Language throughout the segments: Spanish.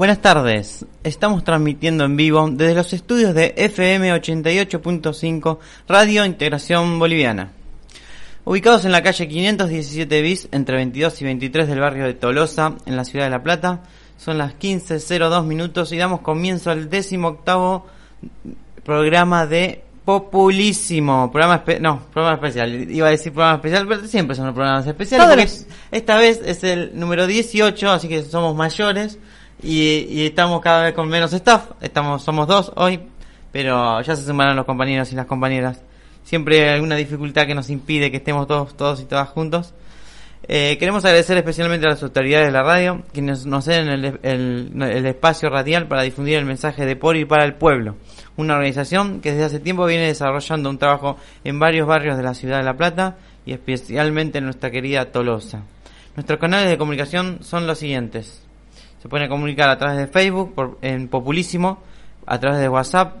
Buenas tardes, estamos transmitiendo en vivo desde los estudios de FM 88.5 Radio Integración Boliviana. Ubicados en la calle 517 bis entre 22 y 23 del barrio de Tolosa, en la ciudad de La Plata, son las 15.02 minutos y damos comienzo al décimo octavo programa de Populísimo, programa no, programa especial, iba a decir programa especial, pero siempre son programas especiales. esta vez es el número 18, así que somos mayores y, estamos cada vez con menos staff, estamos somos dos hoy, pero ya se sumarán los compañeros y las compañeras. Siempre hay alguna dificultad que nos impide que estemos todos todos y todas juntos. Eh, queremos agradecer especialmente a las autoridades de la radio, quienes nos den el, el espacio radial para difundir el mensaje de por y para el pueblo una organización que desde hace tiempo viene desarrollando un trabajo en varios barrios de la ciudad de La Plata y especialmente en nuestra querida Tolosa. Nuestros canales de comunicación son los siguientes. Se pueden comunicar a través de Facebook por, en Populísimo, a través de WhatsApp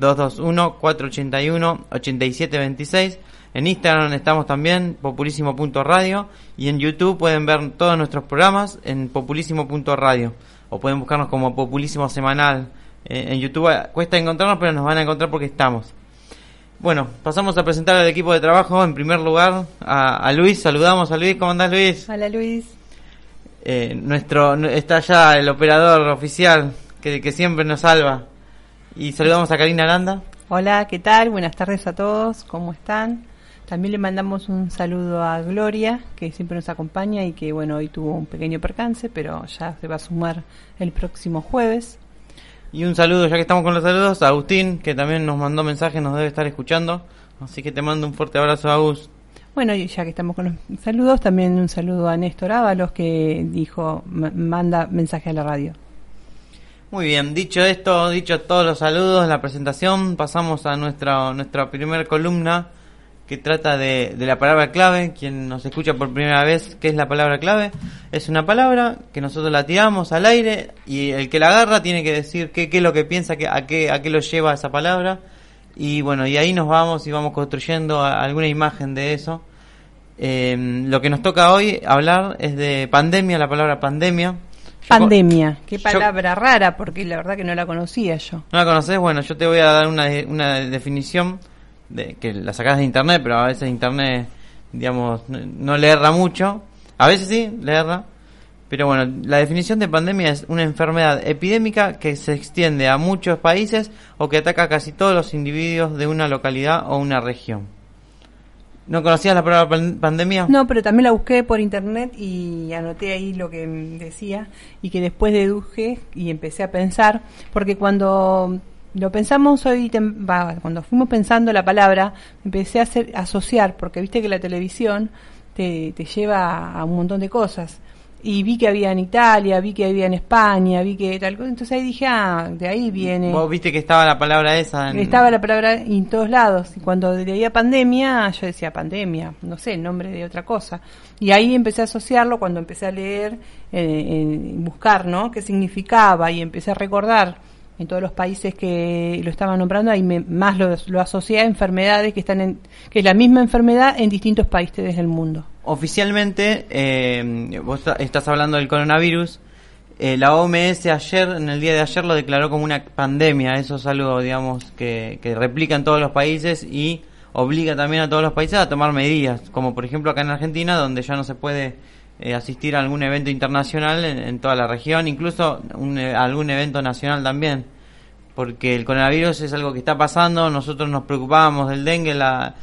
221-481-8726. En Instagram estamos también, populísimo.radio. Y en YouTube pueden ver todos nuestros programas en populísimo.radio. O pueden buscarnos como Populísimo Semanal en YouTube cuesta encontrarnos, pero nos van a encontrar porque estamos. Bueno, pasamos a presentar al equipo de trabajo. En primer lugar, a, Luis. Saludamos a Luis. ¿Cómo andás, Luis? Hola, Luis. Eh, nuestro Está ya el operador oficial que, que siempre nos salva. Y saludamos a Karina Aranda. Hola, ¿qué tal? Buenas tardes a todos. ¿Cómo están? También le mandamos un saludo a Gloria, que siempre nos acompaña y que, bueno, hoy tuvo un pequeño percance, pero ya se va a sumar el próximo jueves. Y un saludo, ya que estamos con los saludos, a Agustín, que también nos mandó mensaje, nos debe estar escuchando. Así que te mando un fuerte abrazo, Agus. Bueno, y ya que estamos con los saludos, también un saludo a Néstor Ábalos, que dijo, manda mensaje a la radio. Muy bien, dicho esto, dicho todos los saludos, la presentación, pasamos a nuestra, nuestra primera columna que trata de, la palabra clave. Quien nos escucha por primera vez, ¿qué es la palabra clave? Es una palabra que nosotros la tiramos al aire y el que la agarra tiene que decir qué, qué es lo que piensa, que, a, qué, a qué lo lleva esa palabra. Y bueno, y ahí nos vamos y vamos construyendo alguna imagen de eso. Eh, lo que nos toca hoy hablar es de pandemia, la palabra pandemia. Pandemia, qué palabra rara, porque la verdad que no la conocía yo. ¿No la conoces? Bueno, yo te voy a dar una, una definición de, que la sacas de internet, pero a veces internet, digamos, no, le erra mucho. A veces sí, le erra. Pero bueno, la definición de pandemia es una enfermedad epidémica que se extiende a muchos países o que ataca a casi todos los individuos de una localidad o una región. ¿No conocías la palabra pandemia? No, pero también la busqué por internet y anoté ahí lo que decía y que después deduje y empecé a pensar, porque cuando lo pensamos hoy, cuando fuimos pensando la palabra, empecé a hacer, asociar, porque viste que la televisión te, te lleva a un montón de cosas. Y vi que había en Italia, vi que había en España, vi que tal cosa. Entonces ahí dije, ah, de ahí viene. Vos viste que estaba la palabra esa. Estaba la palabra en todos lados. Y cuando leía pandemia, yo decía pandemia, no sé, el nombre de otra cosa. Y ahí empecé a asociarlo cuando empecé a leer, eh, buscar, ¿no? ¿Qué significaba? Y empecé a recordar en todos los países que lo estaban nombrando, ahí más lo, lo asocié a enfermedades que están en, que es la misma enfermedad en distintos países del mundo. Oficialmente, eh, vos estás hablando del coronavirus, eh, la OMS ayer, en el día de ayer, lo declaró como una pandemia, eso es algo, digamos, que, que replica en todos los países y obliga también a todos los países a tomar medidas, como por ejemplo acá en Argentina, donde ya no se puede eh, asistir a algún evento internacional en, toda la región, incluso un, eh, algún evento nacional también, porque el coronavirus es algo que está pasando, nosotros nos preocupábamos del dengue la,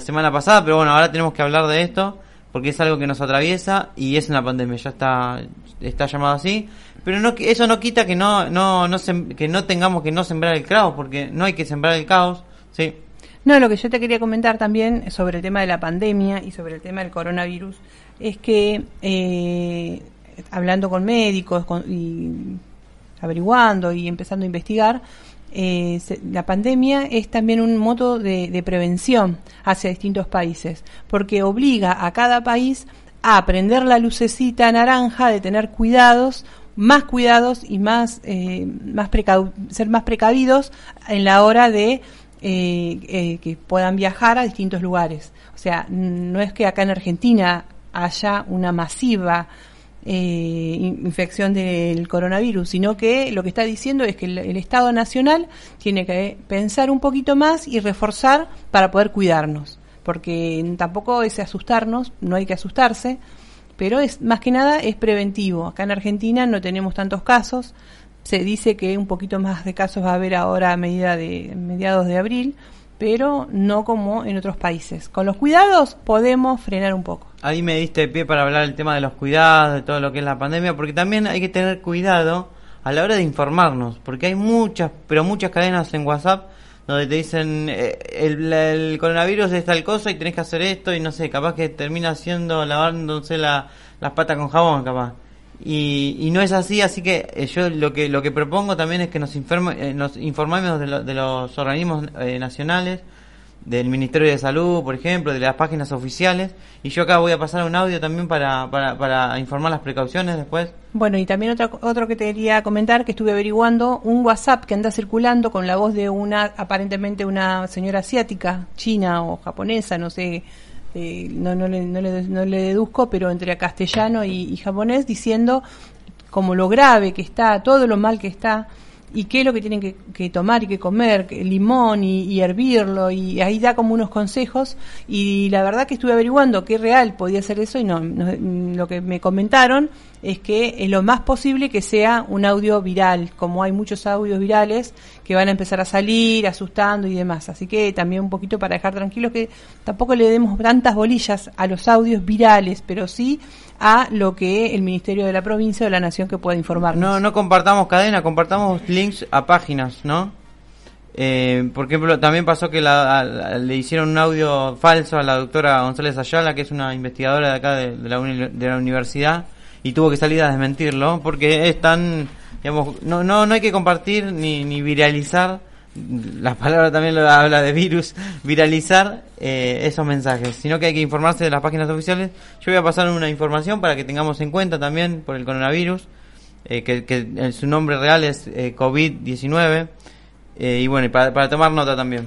semana pasada, pero bueno, ahora tenemos que hablar de esto, porque es algo que nos atraviesa y es una pandemia, ya está, está llamado así, pero no, eso no quita que no, no, no que no tengamos que no sembrar el caos, porque no hay que sembrar el caos, ¿sí? No, lo que yo te quería comentar también sobre el tema de la pandemia y sobre el tema del coronavirus es que eh, hablando con médicos y averiguando y empezando a investigar, eh, la pandemia es también un modo de, prevención hacia distintos países, porque obliga a cada país a aprender la lucecita naranja de tener cuidados, más cuidados y más, eh, más ser más precavidos en la hora de eh, que puedan viajar a distintos lugares. O sea, no es que acá en Argentina haya una masiva eh, infección del coronavirus, sino que lo que está diciendo es que el, Estado Nacional tiene que pensar un poquito más y reforzar para poder cuidarnos, porque tampoco es asustarnos, no hay que asustarse, pero es más que nada es preventivo. Acá en Argentina no tenemos tantos casos, se dice que un poquito más de casos va a haber ahora a medida de mediados de abril, pero no como en otros países. Con los cuidados podemos frenar un poco. Ahí me diste pie para hablar del tema de los cuidados, de todo lo que es la pandemia, porque también hay que tener cuidado a la hora de informarnos, porque hay muchas, pero muchas cadenas en WhatsApp donde te dicen eh, el, coronavirus es tal cosa y tenés que hacer esto y no sé, capaz que termina haciendo lavándose la, las patas con jabón, capaz. Y, y no es así, así que eh, yo lo que lo que propongo también es que nos, informe, eh, nos informemos de, de, los organismos eh, nacionales, del Ministerio de Salud, por ejemplo, de las páginas oficiales. Y yo acá voy a pasar un audio también para, para, para informar las precauciones después. Bueno, y también otro, otro que te quería comentar, que estuve averiguando, un WhatsApp que anda circulando con la voz de una, aparentemente una señora asiática, china o japonesa, no sé eh, no, no, le, no, le, no, le, deduzco, pero entre castellano y, japonés, diciendo como lo grave que está, todo lo mal que está, y qué es lo que tienen que, tomar y que comer, limón y, hervirlo, y ahí da como unos consejos, y la verdad que estuve averiguando qué real podía ser eso, y no, lo que me comentaron es que es lo más posible que sea un audio viral, como hay muchos audios virales que van a empezar a salir asustando y demás. Así que también un poquito para dejar tranquilos que tampoco le demos tantas bolillas a los audios virales, pero sí a lo que el Ministerio de la Provincia o la Nación que pueda informar. No, no compartamos cadena, compartamos links a páginas, ¿no? Eh, por ejemplo, también pasó que le hicieron un audio falso a la doctora González Ayala, que es una investigadora de acá de, la, de la universidad, y tuvo que salir a desmentirlo porque es tan, digamos, no, no, no hay que compartir ni, ni viralizar, la palabra también lo habla de virus, viralizar eh, esos mensajes, sino que hay que informarse de las páginas oficiales. Yo voy a pasar una información para que tengamos en cuenta también por el coronavirus, eh, que, su nombre real es eh, COVID-19, y bueno, para, para tomar nota también.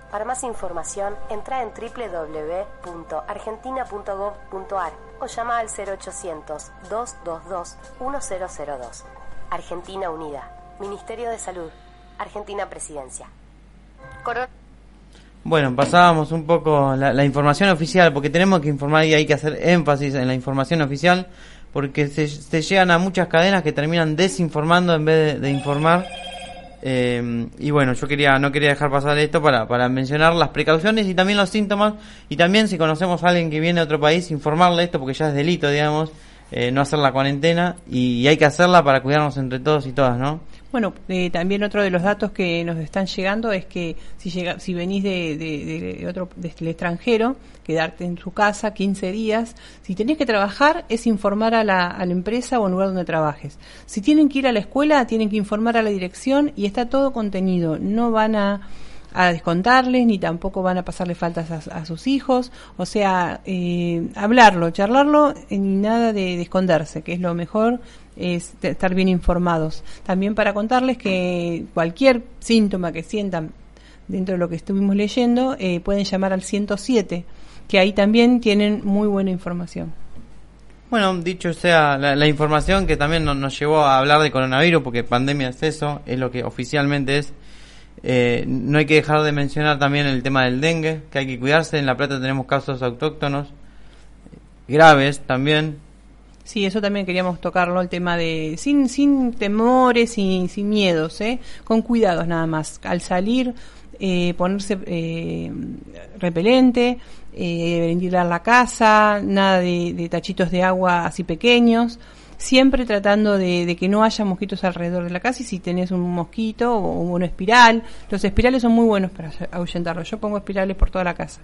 Para más información, entra en www.argentina.gov.ar o llama al 0800-222-1002. Argentina Unida, Ministerio de Salud, Argentina Presidencia. Bueno, pasábamos un poco la, información oficial, porque tenemos que informar y hay que hacer énfasis en la información oficial, porque se, llegan a muchas cadenas que terminan desinformando en vez de, informar. Eh, y bueno, yo quería no quería dejar pasar esto para, para mencionar las precauciones y también los síntomas. Y también, si conocemos a alguien que viene de otro país, informarle esto, porque ya es delito, digamos, eh, no hacer la cuarentena y hay que hacerla para cuidarnos entre todos y todas, ¿no? Bueno, eh, también otro de los datos que nos están llegando es que si llega, si venís de, de, otro del extranjero, quedarte en su casa 15 días, si tenés que trabajar es informar a la, a la empresa o al lugar donde trabajes. Si tienen que ir a la escuela, tienen que informar a la dirección y está todo contenido. No van a a descontarles, ni tampoco van a pasarle faltas a, sus hijos, o sea, eh, hablarlo, charlarlo, ni nada de, de, esconderse, que es lo mejor es estar bien informados. También para contarles que cualquier síntoma que sientan dentro de lo que estuvimos leyendo, eh, pueden llamar al 107, que ahí también tienen muy buena información. Bueno, dicho sea la, información que también nos, llevó a hablar de coronavirus, porque pandemia es eso, es lo que oficialmente es. Eh, no hay que dejar de mencionar también el tema del dengue, que hay que cuidarse. En La Plata tenemos casos autóctonos graves también. Sí, eso también queríamos tocarlo, el tema de sin, sin temores y sin miedos, ¿eh? con cuidados nada más. Al salir, eh, ponerse eh, repelente, eh, ventilar la casa, nada de, de tachitos de agua así pequeños siempre tratando de, que no haya mosquitos alrededor de la casa y si tenés un mosquito o una espiral, los espirales son muy buenos para ahuyentarlos. Yo pongo espirales por toda la casa.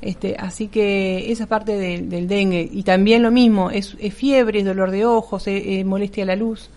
Este, así que esa parte del dengue. Y también lo mismo, es, fiebre, es dolor de ojos, es, molestia a la luz,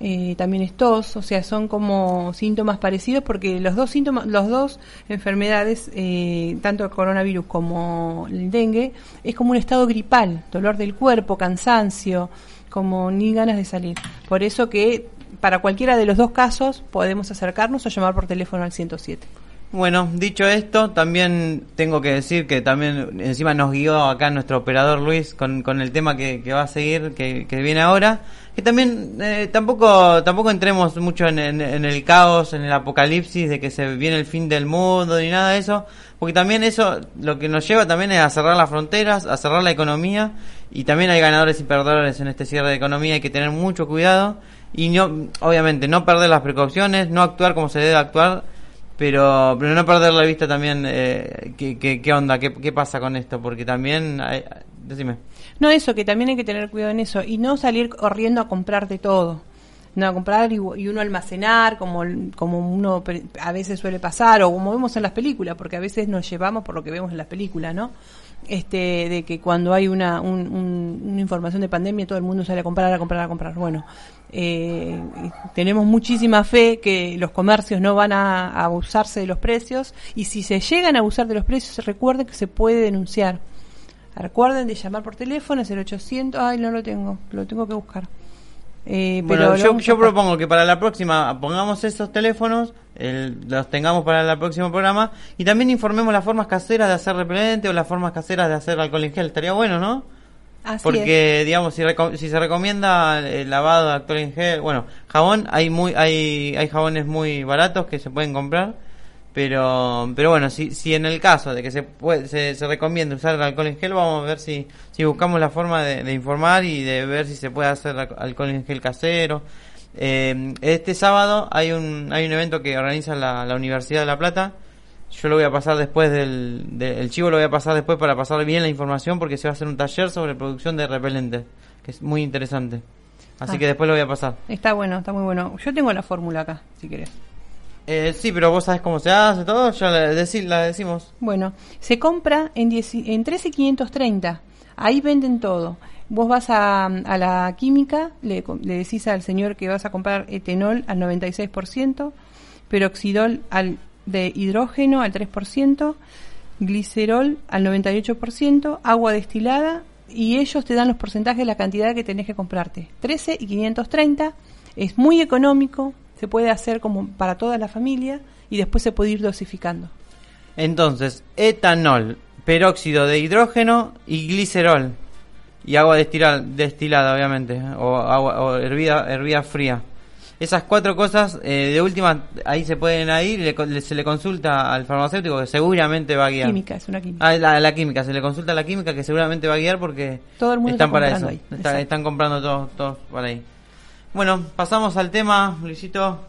eh, también es tos, o sea, son como síntomas parecidos porque los dos síntomas, los dos enfermedades, eh, tanto el coronavirus como el dengue, es como un estado gripal, dolor del cuerpo, cansancio, como ni ganas de salir. Por eso que para cualquiera de los dos casos podemos acercarnos o llamar por teléfono al 107. Bueno, dicho esto, también tengo que decir que también encima nos guió acá nuestro operador Luis con, con el tema que, va a seguir, que, viene ahora, que también eh, tampoco tampoco entremos mucho en, en, el caos, en el apocalipsis de que se viene el fin del mundo ni nada de eso, porque también eso lo que nos lleva también es a cerrar las fronteras, a cerrar la economía y también hay ganadores y perdedores en este cierre de economía, hay que tener mucho cuidado y no, obviamente no perder las precauciones, no actuar como se debe actuar pero pero no perder la vista también eh, ¿qué, qué, onda qué, qué pasa con esto porque también hay, decime. No eso que también hay que tener cuidado en eso y no salir corriendo a comprar de todo no a comprar y, y, uno almacenar como como uno a veces suele pasar o como vemos en las películas porque a veces nos llevamos por lo que vemos en las películas no este, de que cuando hay una, una información de pandemia todo el mundo sale a comprar, a comprar, a comprar. Bueno, eh, tenemos muchísima fe que los comercios no van a, abusarse de los precios y si se llegan a abusar de los precios, recuerden que se puede denunciar. Recuerden de llamar por teléfono, es el 800, ay, no lo tengo, lo tengo que buscar. Eh, pero yo, yo propongo que para la próxima pongamos esos teléfonos, los tengamos para el próximo programa y también informemos las formas caseras de hacer repelente o las formas caseras de hacer alcohol en gel. Estaría bueno, ¿no? Porque, digamos, si, si se recomienda el lavado de alcohol en gel, bueno, jabón, hay muy hay, hay jabones muy baratos que se pueden comprar pero, pero bueno, si, si en el caso de que se, puede, se, se recomienda usar el alcohol en gel, vamos a ver si, si buscamos la forma de, informar y de ver si se puede hacer alcohol en gel casero. Eh, este sábado hay un, hay un evento que organiza la, la Universidad de La Plata. Yo lo voy a pasar después del, del chivo, lo voy a pasar después para pasar bien la información porque se va a hacer un taller sobre producción de repelentes, que es muy interesante. Así ah. que después lo voy a pasar. Está bueno, está muy bueno. Yo tengo la fórmula acá, si querés. Eh, sí, pero vos sabés cómo se hace todo, ya la, la decimos. Bueno, se compra en, en 13.530, ahí venden todo. Vos vas a, a la química, le, le, decís al señor que vas a comprar etanol al 96%, peroxidol al, de hidrógeno al 3%, glicerol al 98%, agua destilada y ellos te dan los porcentajes de la cantidad que tenés que comprarte. 13 y 530, es muy económico, se puede hacer como para toda la familia y después se puede ir dosificando. Entonces, etanol, peróxido de hidrógeno y glicerol. Y agua destilada, obviamente, o agua o hervida, hervida fría. Esas cuatro cosas, eh, de última, ahí se pueden ir, se le consulta al farmacéutico que seguramente va a guiar. Química, es una química. Ah, la, química, se le consulta a la química que seguramente va a guiar porque Todo el mundo están para eso. están comprando todos, todos para ahí. Bueno, pasamos al tema, Luisito.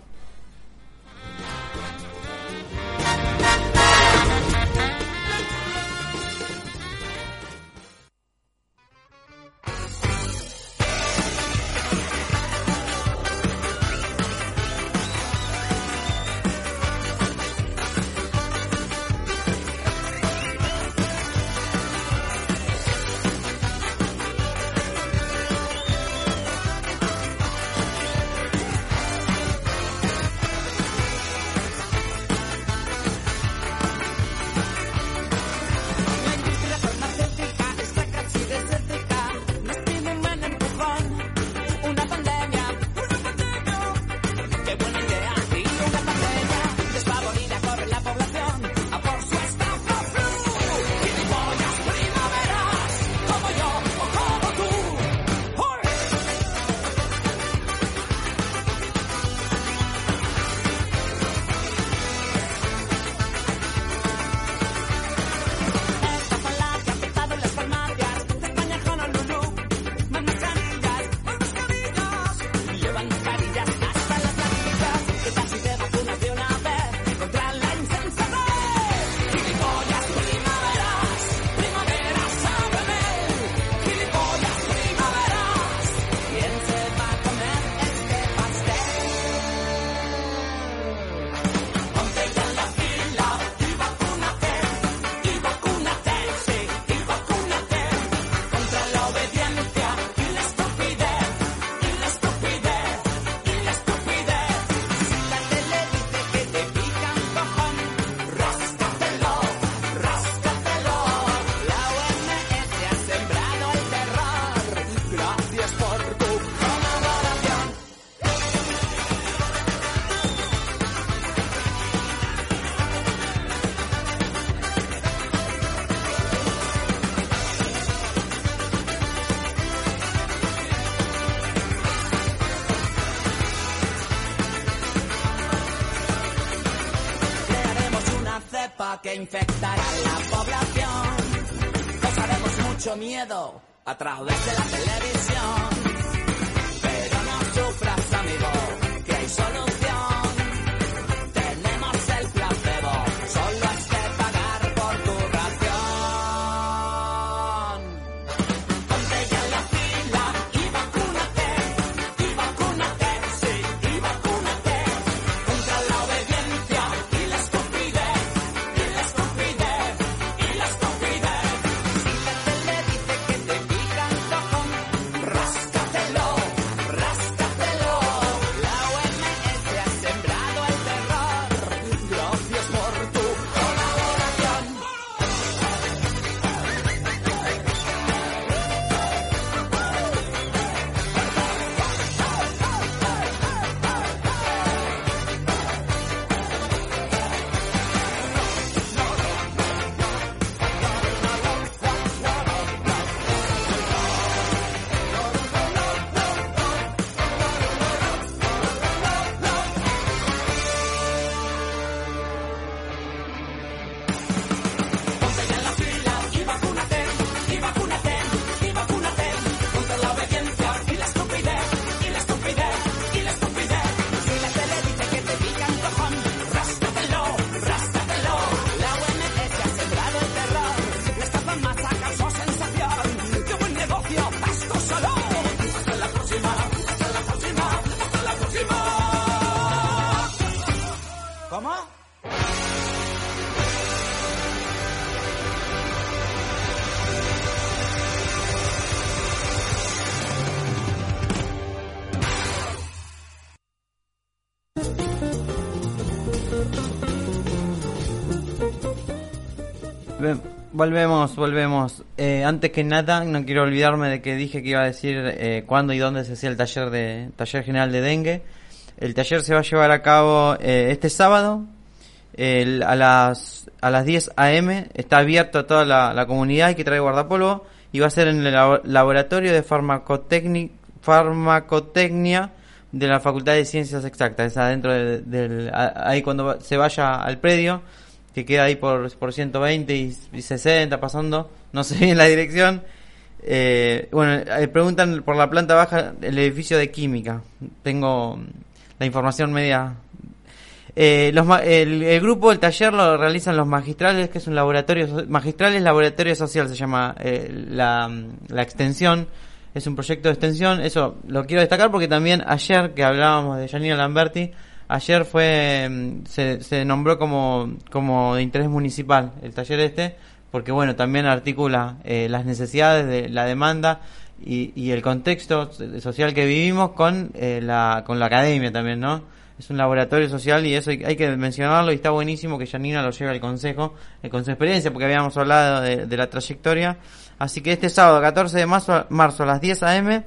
Que infectará la población. Causaremos mucho miedo a través de la televisión. Volvemos, volvemos. Eh, antes que nada, no quiero olvidarme de que dije que iba a decir eh, cuándo y dónde se hacía el taller de taller general de dengue. El taller se va a llevar a cabo eh, este sábado el- a las a las 10 a.m. Está abierto a toda la, la comunidad que trae guardapolvo y va a ser en el labo- laboratorio de farmacotecni- farmacotecnia de la Facultad de Ciencias Exactas, es adentro de- del a- ahí cuando se vaya al predio que queda ahí por, por 120 y, y 60 pasando, no sé bien la dirección. Eh, bueno, eh, preguntan por la planta baja el edificio de química. Tengo la información media. Eh, los, el, el grupo, el taller lo realizan los magistrales, que es un laboratorio, magistrales laboratorio social se llama eh, la, la extensión. Es un proyecto de extensión, eso lo quiero destacar porque también ayer que hablábamos de Janina Lamberti, ayer fue mm, se, se nombró como, como de interés municipal el taller este, porque bueno, también articula eh, las necesidades de la demanda y, y el contexto so- social que vivimos con, eh, la, con la academia también, ¿no? Es un laboratorio social y eso hay, que mencionarlo y está buenísimo que Janina lo lleve al consejo, con su experiencia, porque habíamos hablado de, de la trayectoria. Así que este sábado, 14 de marzo, marzo a las 10 a.m.,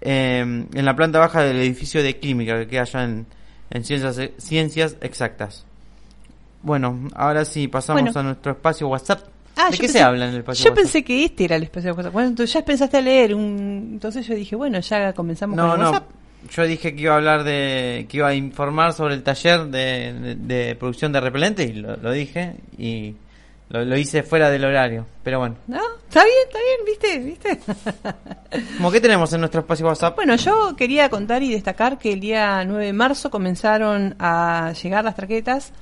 eh, en la planta baja del edificio de química que queda allá en, en ciencias, ciencias exactas. Bueno, ahora sí, pasamos Bueno. a nuestro espacio WhatsApp. Ah, ¿De qué se pensé- habla en el espacio Yo WhatsApp? pensé que este era el espacio WhatsApp. Bueno, tú ya pensaste a leer un... Entonces yo dije, bueno, ya comenzamos No, con el no. WhatsApp. Yo dije que iba a hablar de. que iba a informar sobre el taller de, de- de producción de repelente y lo, lo dije y lo, lo hice fuera del horario. Pero bueno. ¿No? Está bien, está bien, ¿viste? ¿Viste? ¿Cómo qué tenemos en nuestro espacio WhatsApp? Bueno, yo quería contar y destacar que el día 9 de marzo comenzaron a llegar las tarjetas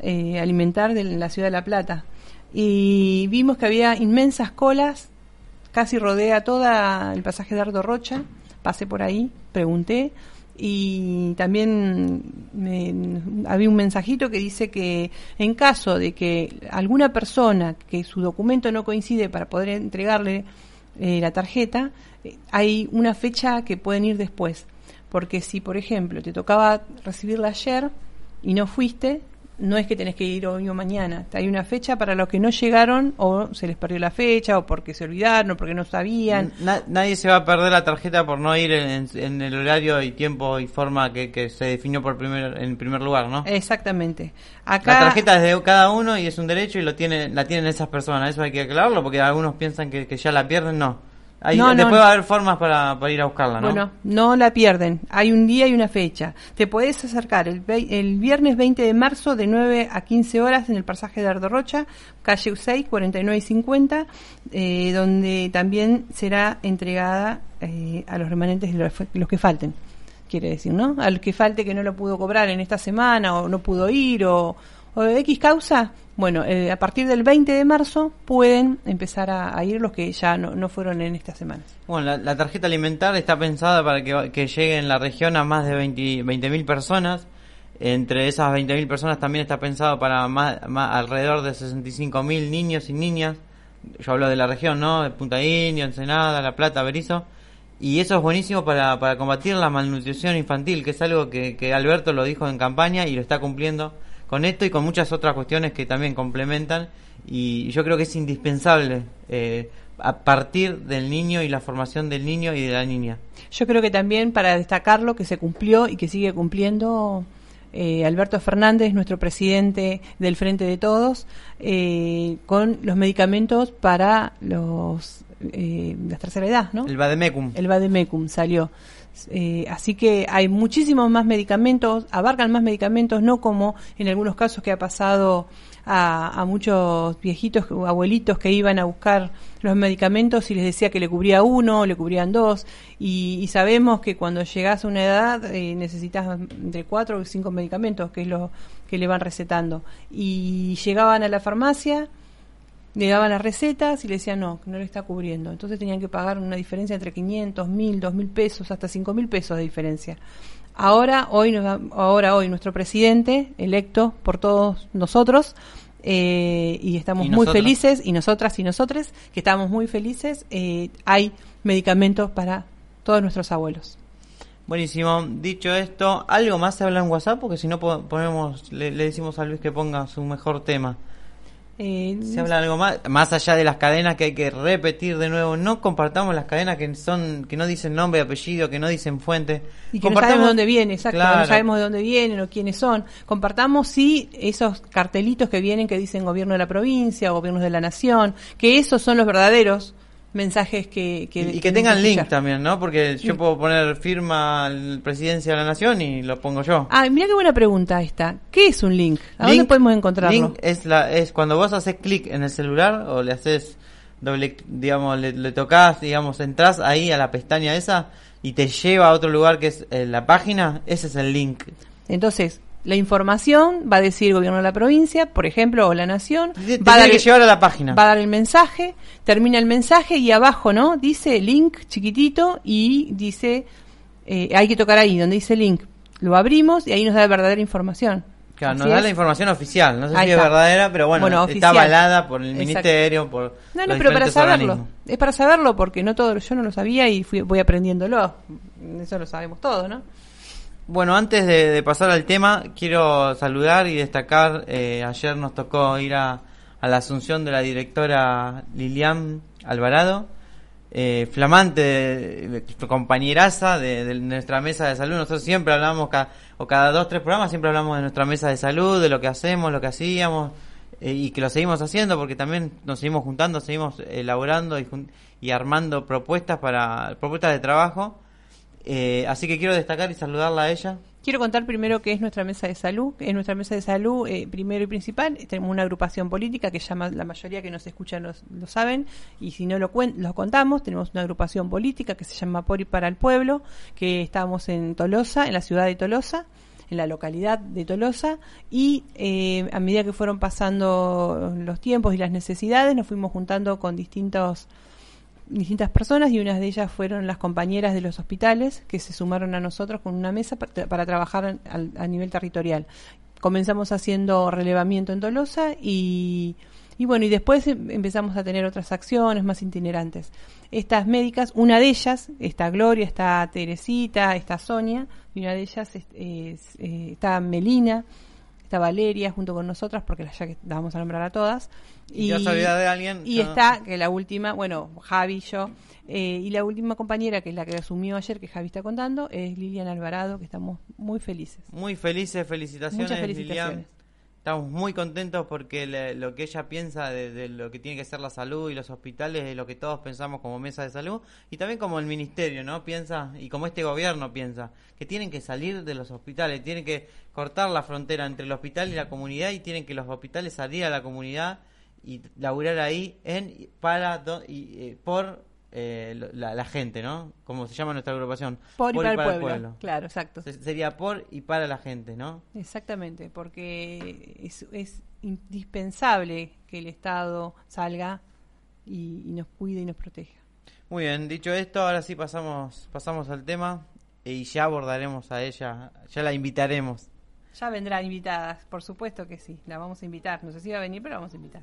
eh, alimentar de la ciudad de La Plata. Y vimos que había inmensas colas, casi rodea toda el pasaje de Ardo Rocha. Pasé por ahí, pregunté. Y también me- había un mensajito que dice que en caso de que alguna persona que su documento no coincide para poder entregarle eh, la tarjeta, eh, hay una fecha que pueden ir después. Porque si, por ejemplo, te tocaba recibirla ayer y no fuiste, no es que tenés que ir hoy o mañana. Hay una fecha para los que no llegaron o se les perdió la fecha o porque se olvidaron o porque no sabían. Na- nadie se va a perder la tarjeta por no ir en, en el horario y tiempo y forma que, que se definió por primer, en primer lugar, ¿no? Exactamente. Acá, La tarjeta es de cada uno y es un derecho y lo tiene, la tienen esas personas. Eso hay que aclararlo porque algunos piensan que, que ya la pierden. No. Ahí, No, después no. va a haber formas para, para ir a buscarla, ¿no? Bueno, no la pierden. Hay un día y una fecha. Te podés acercar el, el viernes 20 de marzo de 9 a 15 horas en el pasaje de Ardo Rocha, calle U6, 49 y 50, eh, donde también será entregada eh, a los remanentes de los, los que falten. Quiere decir, ¿no? Al que falte que no lo pudo cobrar en esta semana o no pudo ir o, o de X causa, bueno, eh, a partir del 20 de marzo pueden empezar a, ir los que ya no, no fueron en estas semanas. Bueno, la, tarjeta alimentar está pensada para que, que llegue en la región a más de 20 mil personas. Entre esas 20.000 personas también está pensado para más- alrededor de 65.000 niños y niñas. Yo hablo de la región, ¿no? De Punta Indio, Ensenada, La Plata, Berizo. Y eso es buenísimo para, para combatir la malnutrición infantil, que es algo que, que Alberto lo dijo en campaña y lo está cumpliendo con esto y con muchas otras cuestiones que también complementan. Y yo creo que es indispensable eh, a partir del niño y la formación del niño y de la niña. Yo creo que también para destacarlo que se cumplió y que sigue cumpliendo eh, Alberto Fernández, nuestro presidente del Frente de Todos, eh, con los medicamentos para los eh, la tercera edad, ¿no? El Bademecum. El Vademecum salió. Eh, así que hay muchísimos más medicamentos, abarcan más medicamentos, no como en algunos casos que ha pasado a, a muchos viejitos, abuelitos que iban a buscar los medicamentos y les decía que le cubría uno, le cubrían dos, y, sabemos que cuando llegas a una edad eh, necesitas entre cuatro o cinco medicamentos, que es lo que le van recetando. Y llegaban a la farmacia, le daban las recetas y le decían no, que no le está cubriendo. Entonces tenían que pagar una diferencia entre 500, 1000, 2000 pesos, hasta 5000 pesos de diferencia. Ahora, hoy, nos ahora hoy nuestro presidente, electo por todos nosotros, eh, y estamos Y muy felices, y nosotras y nosotres, que estamos muy felices, eh, hay medicamentos para todos nuestros abuelos. Buenísimo. Dicho esto, ¿algo más se habla en WhatsApp? Porque si no po- ponemos, le, le decimos a Luis que ponga su mejor tema. Eh, ¿Se habla algo más? Más allá de las cadenas que hay que repetir de nuevo, no compartamos las cadenas que son que no dicen nombre y apellido, que no dicen fuente. Y que no Compartamos- sabemos dónde viene, exacto, Claro. no sabemos de dónde vienen o quiénes son. Compartamos sí esos cartelitos que vienen que dicen gobierno de la provincia gobiernos de la nación, que esos son los verdaderos mensajes que... que y, que tengan link también, ¿no? Porque yo puedo poner firma al presidencia de la nación y lo pongo yo. Ah, mira qué buena pregunta esta. ¿Qué es un link? ¿A dónde podemos encontrarlo? Link es la es cuando vos haces clic en el celular o le haces doble, digamos, le, le tocas, digamos, entras ahí a la pestaña esa y te lleva a otro lugar que es eh, la página, ese es el link. Entonces, la información va a decir gobierno de la provincia, por ejemplo, o la nación. Te, va a dar que el- llevar a la página. Va a dar el mensaje, termina el mensaje y abajo, ¿no? Dice link chiquitito y dice, eh, hay que tocar ahí, donde dice link. Lo abrimos y ahí nos da verdadera información. Claro, nos da es. la información oficial, no sé Ahí si es está. verdadera, pero bueno, Bueno, está avalada por el Exacto. ministerio, por No, los no, pero para saberlo. organismos. Es para saberlo porque no todo, yo no lo sabía y fui, voy aprendiéndolo. Eso lo sabemos todos, ¿no? Bueno, antes de, de pasar al tema, quiero saludar y destacar, eh, ayer nos tocó ir a, la asunción de la directora Lilian Alvarado, eh, flamante de- compañeraza de, nuestra mesa de salud. Nosotros siempre hablamos, ca- o cada dos, tres programas, siempre hablamos de nuestra mesa de salud, de lo que hacemos, lo que hacíamos, eh, y que lo seguimos haciendo porque también nos seguimos juntando, seguimos elaborando y, y armando propuestas para propuestas de trabajo. Eh, así que quiero destacar y saludarla a ella. Quiero contar primero qué es nuestra mesa de salud. En nuestra mesa de salud, eh, primero y principal, tenemos una agrupación política que llama, la mayoría que nos escuchan lo saben, y si no lo, cuen- lo contamos, tenemos una agrupación política que se llama Pori para el Pueblo, que estamos en Tolosa, en la ciudad de Tolosa, en la localidad de Tolosa, y eh, a medida que fueron pasando los tiempos y las necesidades, nos fuimos juntando con distintos distintas personas y unas de ellas fueron las compañeras de los hospitales que se sumaron a nosotros con una mesa para, trabajar a nivel territorial. Comenzamos haciendo relevamiento en Tolosa y, y bueno, y después em- empezamos a tener otras acciones más itinerantes. Estas médicas, una de ellas, está Gloria, está Teresita, está Sonia, y una de ellas eh, está Melina, está Valeria junto con nosotras, porque las- ya que la vamos a nombrar a todas. Y te vas a olvidar de alguien, Y está, que la última, bueno, Javi, yo, eh, y la última compañera, que es la que asumió ayer, que Javi está contando, es Lilian Alvarado, que estamos muy felices. Muy felices, felicitaciones, Muchas felicitaciones. Lilian. Estamos muy contentos porque le- lo que ella piensa de, de lo que tiene que ser la salud y los hospitales es lo que todos pensamos como mesa de salud y también como el ministerio, ¿no? Piensa, y como este gobierno piensa, que tienen que salir de los hospitales, tienen que cortar la frontera entre el hospital y la comunidad y tienen que los hospitales salir a la comunidad y laburar ahí en, para, do- y, eh, por eh, la, la gente, ¿no? Como se llama nuestra agrupación. Por y para, el pueblo. Claro, exacto. Se- Sería por y para la gente, ¿no? Exactamente, porque es, es indispensable que el Estado salga y, y nos cuide y nos proteja. Muy bien, dicho esto, ahora sí pasamos, pasamos al tema y ya abordaremos a ella, ya la invitaremos. Ya vendrán invitadas, por supuesto que sí, la vamos a invitar. No sé si va a venir, pero la vamos a invitar.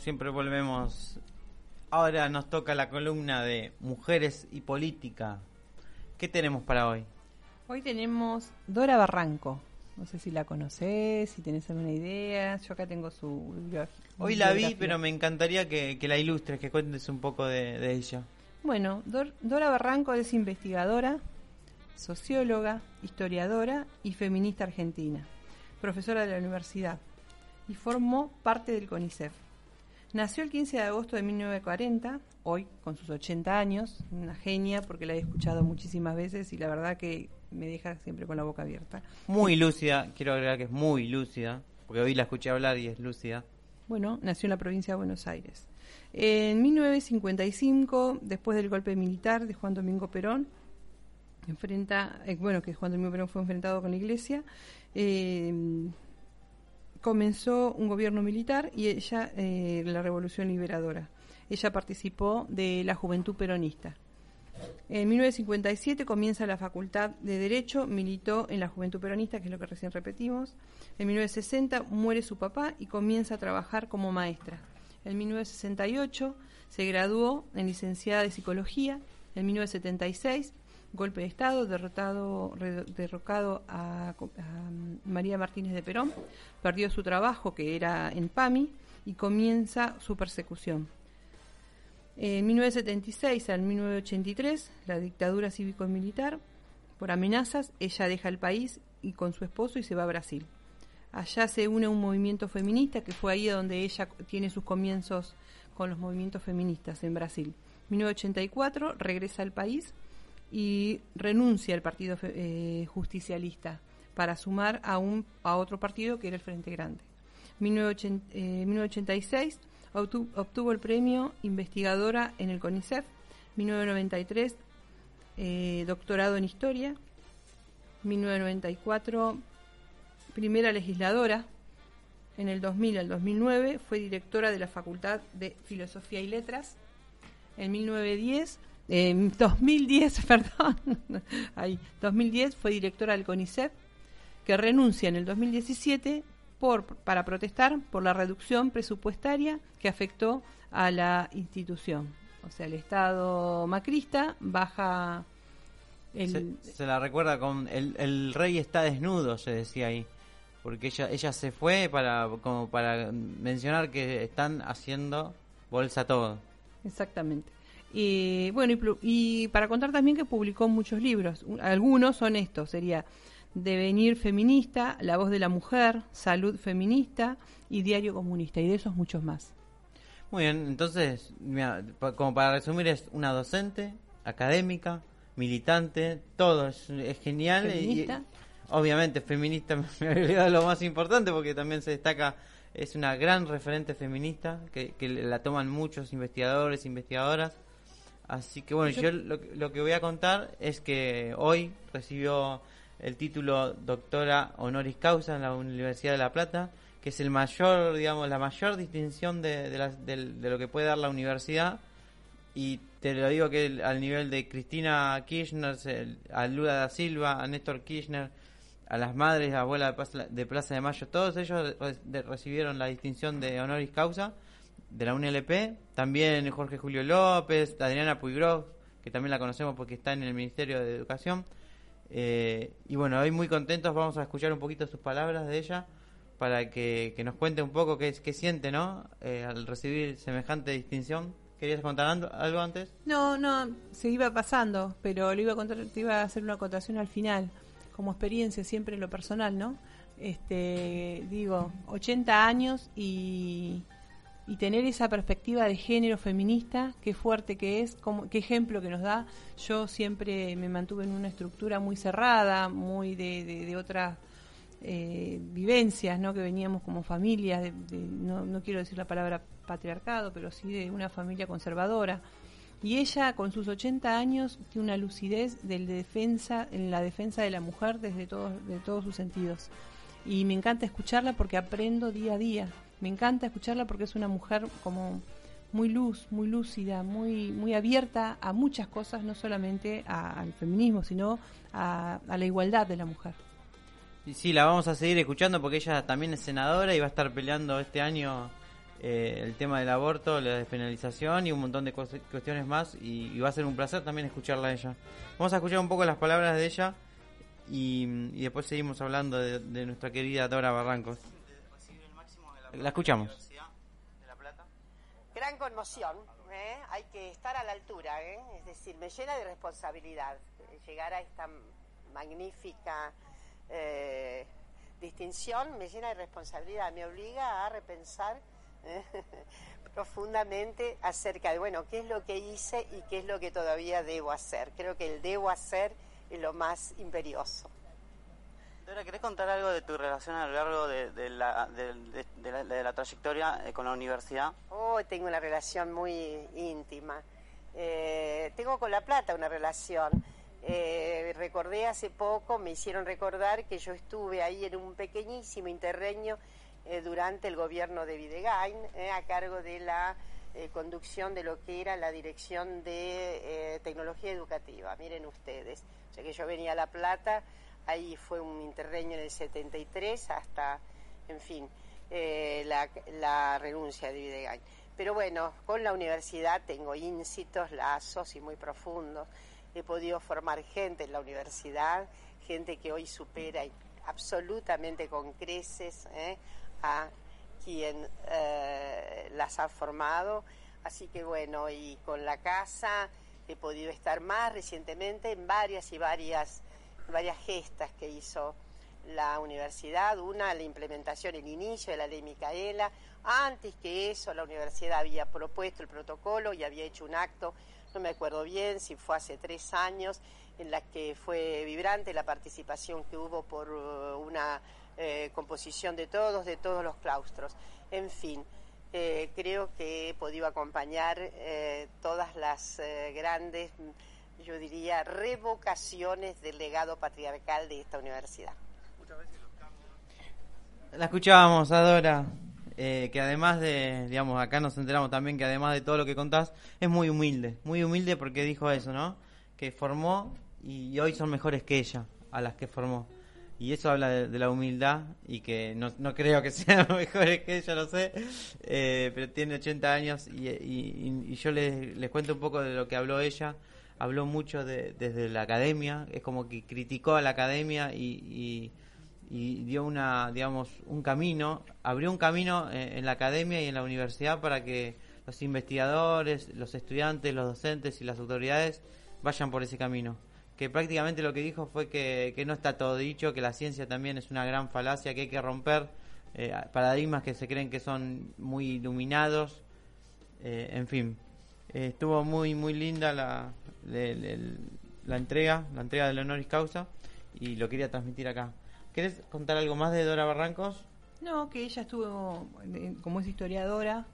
siempre volvemos. Ahora nos toca la columna de mujeres y política. ¿Qué tenemos para hoy? Hoy tenemos Dora Barranco. No sé si la conoces, si tenés alguna idea. Yo acá tengo su Hoy la vi, pero me encantaría que, que la ilustres, que cuentes un poco de, de ella. Bueno, Dor- Dora Barranco es investigadora, socióloga, historiadora y feminista argentina, profesora de la universidad y formó parte del CONICET. Nació el 15 de agosto de 1940, hoy con sus 80 años, una genia porque la he escuchado muchísimas veces y la verdad que me deja siempre con la boca abierta. Muy lúcida, quiero agregar que es muy lúcida, porque hoy la escuché hablar y es lúcida. Bueno, nació en la provincia de Buenos Aires. En 1955, después del golpe militar de Juan Domingo Perón, enfrenta, eh, bueno, que Juan Domingo Perón fue enfrentado con la Iglesia, eh, comenzó un gobierno militar y ella eh, la Revolución Liberadora. Ella participó de la Juventud Peronista. En 1957 comienza la Facultad de Derecho, militó en la Juventud Peronista, que es lo que recién repetimos. En 1960 muere su papá y comienza a trabajar como maestra. En 1968 se graduó en licenciada de Psicología. En 1976, golpe de Estado, derrotado, derrocado a, a María Martínez de Perón. Perdió su trabajo, que era en PAMI, y comienza su persecución. En 1976 al 1983, la dictadura cívico-militar, por amenazas, ella deja el país y con su esposo y se va a Brasil. Allá se une a un movimiento feminista que fue ahí donde ella tiene sus comienzos con los movimientos feministas en Brasil. 1984 regresa al país y renuncia al Partido eh, Justicialista para sumar a, un, a otro partido que era el Frente Grande. 1980, eh, 1986 obtu- obtuvo el premio investigadora en el CONICET. 1993 eh, doctorado en historia. 1994 primera legisladora. En el 2000 al 2009 fue directora de la Facultad de Filosofía y Letras. En 1910, en 2010, perdón, ahí, 2010 fue directora del CONICET, que renuncia en el 2017 por, para protestar por la reducción presupuestaria que afectó a la institución. O sea, el Estado macrista baja el, Se, se la recuerda con el, el rey está desnudo, se decía ahí. Porque ella, ella se fue para, como para mencionar que están haciendo bolsa todo. Exactamente. Y bueno, y, para contar también que publicó muchos libros. Un- Algunos son estos, sería Devenir Feminista, La Voz de la Mujer, Salud Feminista y Diario Comunista, y de esos muchos más. Muy bien, entonces, mira, pa- como para resumir, es una docente, académica, militante, todo, es, es genial. Feminista. Y, obviamente, feminista, me olvidado lo más importante porque también se destaca, es una gran referente feminista que, que la toman muchos investigadores, investigadoras. Así que bueno, yo lo, que- lo que voy a contar es que hoy recibió el título doctora honoris causa en la Universidad de La Plata, que es el mayor, digamos, la mayor distinción de, lo que puede dar la universidad. Y te lo digo que el- al nivel de Cristina Kirchner, se- a Lula da Silva, a Néstor Kirchner, a las madres, a abuela de Plaza, de Plaza de Mayo, todos ellos re- de- recibieron la distinción de honoris causa de la UNLP. También Jorge Julio López, Adriana Puigros, que también la conocemos porque está en el Ministerio de Educación. Eh, y bueno, hoy muy contentos, vamos a escuchar un poquito sus palabras de ella para que, que nos cuente un poco qué, qué siente, ¿no? Eh, al recibir semejante distinción. ¿Querías contar algo antes? No, no, se iba pasando, pero lo iba a contar, te iba a hacer una acotación al final, como experiencia siempre en lo personal, ¿no? Este, digo, 80 años y, y tener esa perspectiva de género feminista, qué fuerte que es, cómo, qué ejemplo que nos da. Yo siempre me mantuve en una estructura muy cerrada, muy de, de, otras eh, vivencias, ¿no? Que veníamos como familias, de- no, no quiero decir la palabra patriarcado, pero sí de una familia conservadora. Y ella, con sus 80 años, tiene una lucidez del defensa, en la defensa de la mujer desde todos, de todos sus sentidos. Y me encanta escucharla porque aprendo día a día. Me encanta escucharla porque es una mujer como muy luz, muy lúcida, muy, muy abierta a muchas cosas, no solamente a- al feminismo, sino a, la igualdad de la mujer. Y sí, la vamos a seguir escuchando porque ella también es senadora y va a estar peleando este año eh, el tema del aborto, la despenalización y un montón de cuestiones más. Y, va a ser un placer también escucharla a ella. Vamos a escuchar un poco las palabras de ella y, y después seguimos hablando de, de nuestra querida Dora Barrancos. La escuchamos. Gran conmoción, ¿eh? hay que estar a la altura, ¿eh? es decir, me llena de responsabilidad eh, llegar a esta magnífica eh, distinción, me llena de responsabilidad, me obliga a repensar profundamente acerca de, bueno, qué es lo que hice y qué es lo que todavía debo hacer. Creo que el debo hacer es lo más imperioso. Dora, ¿querés contar algo de tu relación a lo largo de, la, de, de- la, trayectoria eh, con la universidad? Oh, tengo una relación muy íntima. Eh, tengo con La Plata una relación. Eh, recordé hace poco, me hicieron recordar que yo estuve ahí en un pequeñísimo interreño durante el gobierno de Videgain, a cargo de la conducción de lo que era la Dirección de Tecnología Educativa. Miren ustedes, o sea que yo venía a La Plata, ahí fue un interreño en el 73 hasta, en fin, eh, la, renuncia de Videgain. Pero bueno, con la universidad tengo íncitos, lazos y muy profundos. He podido formar gente en la universidad, gente que hoy supera absolutamente con creces ¿eh? a quien eh, las ha formado. Así que bueno, y con la casa he podido estar más recientemente en varias y varias, varias gestas que hizo la universidad, una la implementación, el inicio de la ley Micaela, antes que eso la universidad había propuesto el protocolo y había hecho un acto, no me acuerdo bien si fue hace tres años, en la que fue vibrante la participación que hubo por eh, una eh, composición de todos, de todos los claustros. En fin, eh, creo que he podido acompañar eh, todas las eh, grandes, yo diría, revocaciones del legado patriarcal de esta universidad. La escuchábamos, Adora, eh, que además de, digamos, acá nos enteramos también que además de todo lo que contás, es muy humilde, muy humilde porque dijo eso, ¿no? Que formó y hoy son mejores que ella, a las que formó. Y eso habla de, de la humildad y que no, no creo que sean mejores que ella, lo sé, eh, pero tiene 80 años y, y- y yo les, les cuento un poco de lo que habló ella. Habló mucho de, desde la academia, es como que criticó a la academia y, y- dio una, digamos, un camino, abrió un camino en la academia y en la universidad para que los investigadores, los estudiantes, los docentes y las autoridades vayan por ese camino. Que prácticamente lo que dijo fue que, que no está todo dicho, que la ciencia también es una gran falacia, que hay que romper eh, paradigmas que se creen que son muy iluminados, eh, en fin. Eh, estuvo muy muy linda la, la entrega, la entrega del honoris causa y lo quería transmitir acá. ¿Querés contar algo más de Dora Barrancos? No, que ella estuvo, eh, como es historiadora,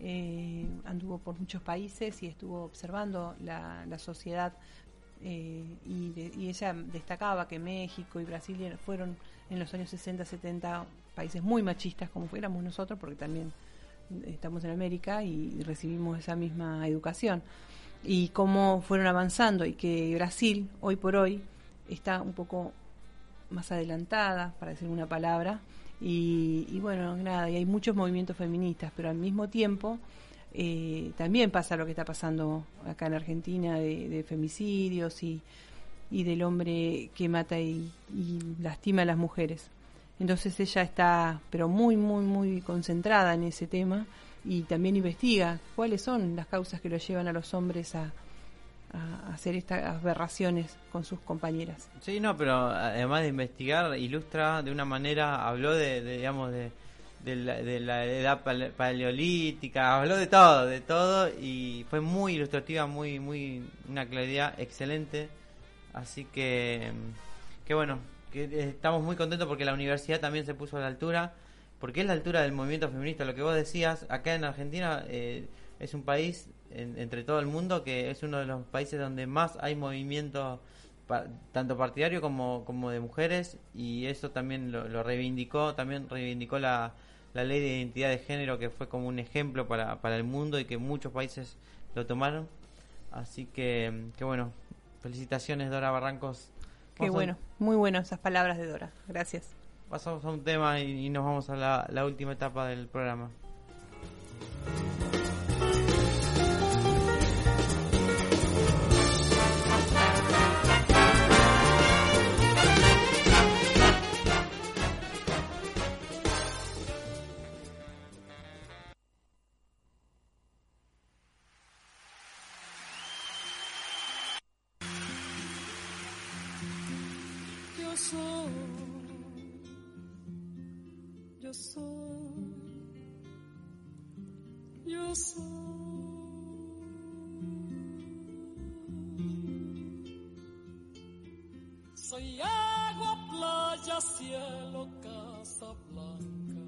eh, anduvo por muchos países y estuvo observando la, la sociedad eh, y, de- y ella destacaba que México y Brasil er- fueron en los años 60, 70 países muy machistas como fuéramos nosotros, porque también estamos en América y recibimos esa misma educación. Y cómo fueron avanzando y que Brasil, hoy por hoy, está un poco más adelantada, para decir una palabra, y, y bueno, nada, y hay muchos movimientos feministas, pero al mismo tiempo eh, también pasa lo que está pasando acá en Argentina de, femicidios y, y del hombre que mata y, y lastima a las mujeres. Entonces ella está, pero muy, muy, muy concentrada en ese tema y también investiga cuáles son las causas que lo llevan a los hombres a, hacer estas aberraciones con sus compañeras. Sí, no, pero además de investigar, ilustra de una manera, habló de, digamos, de, la, de la edad pale- paleolítica, habló de todo, de todo, y fue muy ilustrativa, muy, muy, una claridad excelente. Así que, que bueno, que eh, estamos muy contentos porque la universidad también se puso a la altura, porque es la altura del movimiento feminista. Lo que vos decías, acá en Argentina eh, es un país, en- entre todo el mundo, que es uno de los países donde más hay movimiento tanto partidario como, como de mujeres y eso también lo, lo reivindicó, también reivindicó la, la ley de identidad de género que fue como un ejemplo para, para el mundo y que muchos países lo tomaron. Así que, que bueno, felicitaciones Dora Barrancos. Qué Vamos a- bueno, muy bueno esas palabras de Dora. Gracias. Pasamos a un tema y, y nos vamos a la, la última etapa del programa. Soy agua, playa, cielo, casa blanca.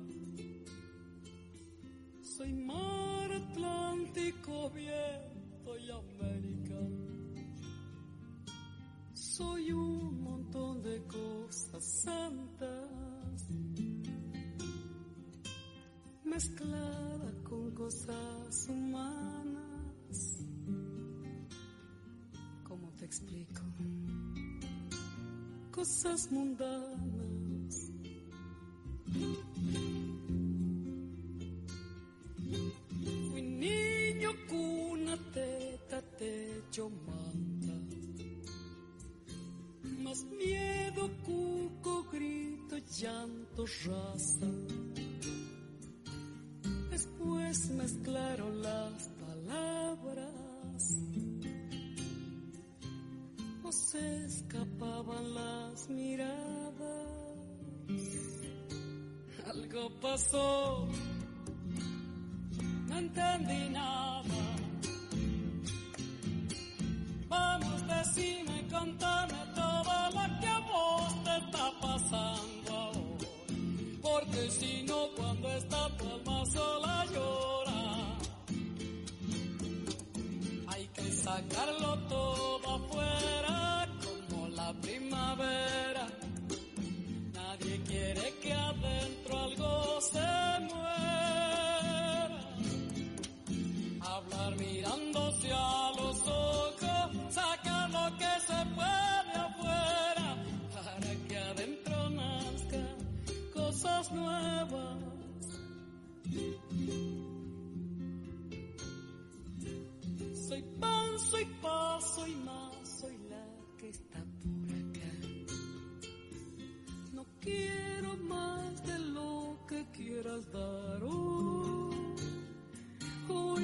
Soy mar Atlántico, viento y América. Soy un montón de cosas santas mezclada con cosas humanas. ¿Cómo te explico? Cosas mundanas. Fui niño, cuna, teta, techo, manta. Más miedo, cuco, grito, llanto, raza. Pasó, no entendí nada. Vamos, decime, contame todo lo que a vos te está pasando ahora. Porque si no, cuando está tu alma sola llora. Hay que sacarlo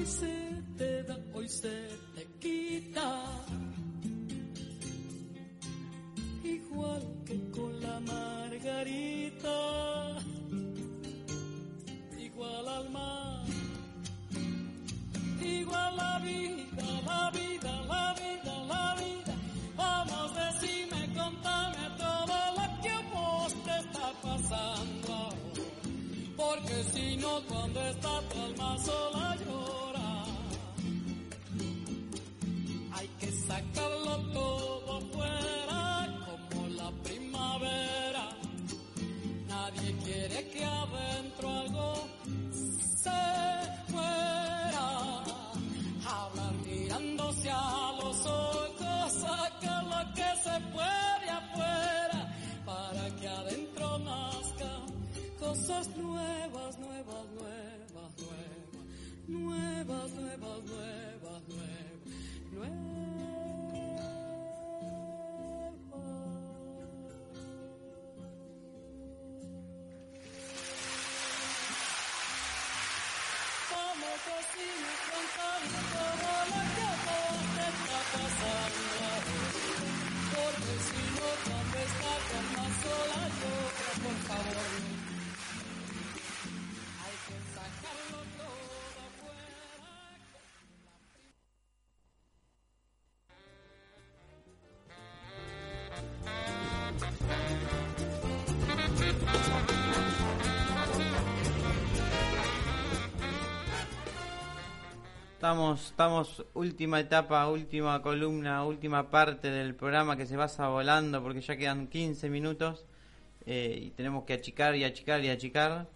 hoy se te da, hoy se te quita. Igual que con la margarita, igual al mar, igual la vida, la vida, la vida, la vida. Vamos, decime, contame todo lo que a vos te está pasando. Porque si no, cuando está tu alma nuevas, nuevas, nuevas, nuevas, Vamos a decirme, contame todo lo que te está pasando Porque si no, cuando está con más sola llora, Estamos, estamos, última etapa, última columna, última parte del programa que se pasa volando porque ya quedan 15 minutos eh, y tenemos que achicar y achicar y achicar.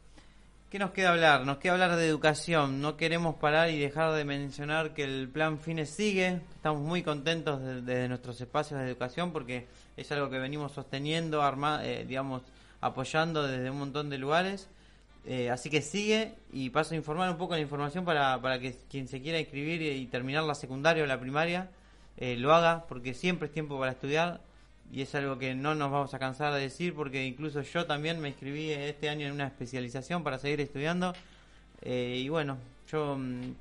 ¿Qué nos queda hablar? Nos queda hablar de educación. No queremos parar y dejar de mencionar que el plan Fines sigue. Estamos muy contentos de- desde nuestros espacios de educación porque es algo que venimos sosteniendo, arma, eh, digamos, apoyando desde un montón de lugares. Eh, así que sigue y paso a informar un poco la información para, para que quien se quiera inscribir y, terminar la secundaria o la primaria eh, lo haga porque siempre es tiempo para estudiar y es algo que no nos vamos a cansar de decir porque incluso yo también me inscribí este año en una especialización para seguir estudiando Eh, y bueno, yo mm,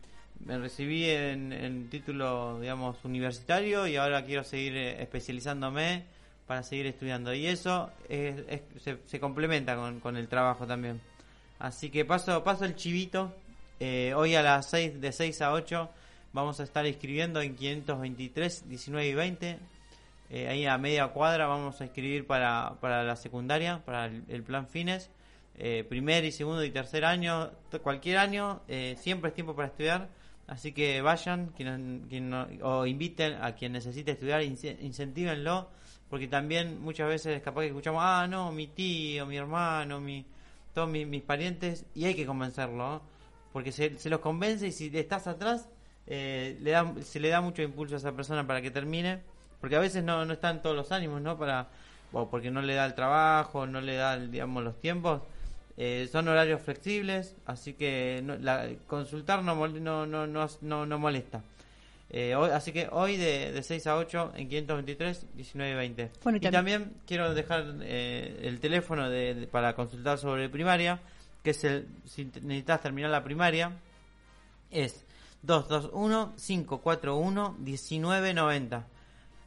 me recibí en, en título digamos universitario y ahora quiero seguir eh, especializándome para seguir estudiando. Y eso es- es- se, se complementa con, con el trabajo también. Así que paso, paso el chivito. Eh, hoy a las 6, de 6 a 8 vamos a estar escribiendo en 523, 19 y 20. Eh, ahí a media cuadra vamos a escribir para, para la secundaria, para el, plan fines. Eh, primer y segundo y tercer año, cualquier año, siempre es tiempo para estudiar. Así que vayan quien, quien o inviten a quien necesite estudiar, ince- incentívenlo, porque también muchas veces capaz que escuchamos, ah, no, mi tío, mi hermano, mi, todos mi- mis parientes, y hay que convencerlo, porque se, se los convence y si estás atrás, eh, le da, se le da mucho impulso a esa persona para que termine, porque a veces no, no están todos los ánimos, ¿no? Para, o porque no le da el trabajo, no le da, digamos, los tiempos. Eh, son horarios flexibles, así que no- la, consultar no, no, no, no, no molesta. Eh, hoy, así que hoy de, de 6 a 8 en 523, 19 y 20. Bueno, y también quiero dejar eh, el teléfono de, de- para consultar sobre primaria, que es el, si necesitas terminar la primaria, es 221-541-1990.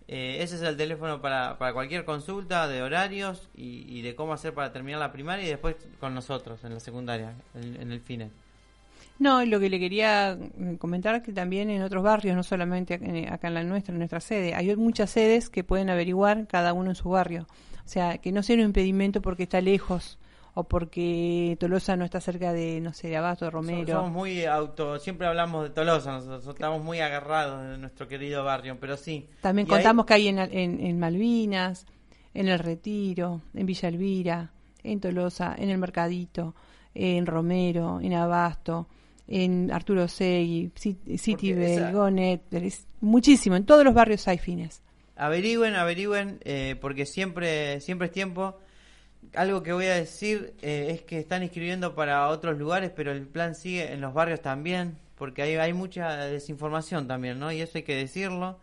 Eh, ese es el teléfono para, para cualquier consulta de horarios y, y de cómo hacer para terminar la primaria y después con nosotros en la secundaria, en, en el FINE. No, lo que le quería mm, comentar que también en otros barrios, no solamente eh, acá en la nuestra, en nuestra sede, hay muchas sedes que pueden averiguar cada uno en su barrio. O sea, que no sea un impedimento porque está lejos o porque Tolosa no está cerca de, no sé, de Abasto, de Romero. Somos muy auto, siempre hablamos de Tolosa, nosotros estamos muy agarrados de nuestro querido barrio, pero sí. También ahí- contamos que hay en, en, en Malvinas, en El Retiro, en Villa Elvira, en Tolosa, en El Mercadito, en Romero, en Abasto, en Arturo Segui, Cit- City esa- Gonet, es muchísimo, en todos los barrios hay fines. Averigüen, averigüen, eh, porque siempre, siempre es tiempo. Algo que voy a decir eh, es que están inscribiendo para otros lugares, pero el plan sigue en los barrios también, porque hay, hay mucha desinformación también, ¿no? Y eso hay que decirlo.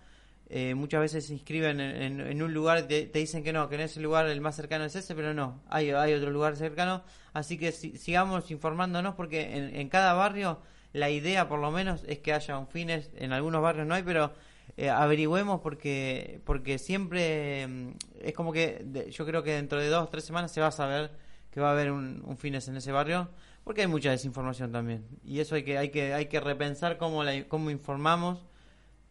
Eh, muchas veces se inscriben en, en- en un lugar te, te dicen que no, que en ese lugar el más cercano es ese, pero no, hay, hay otro lugar cercano. Así que si- sigamos informándonos, porque en, en cada barrio la idea, por lo menos, es que haya un fines. En algunos barrios no hay, pero eh, averigüemos porque porque siempre mm, es como que de- yo creo que dentro de dos tres semanas se va a saber que va a haber un, un fines en ese barrio porque hay mucha desinformación también y eso hay que hay que hay que repensar cómo la, cómo informamos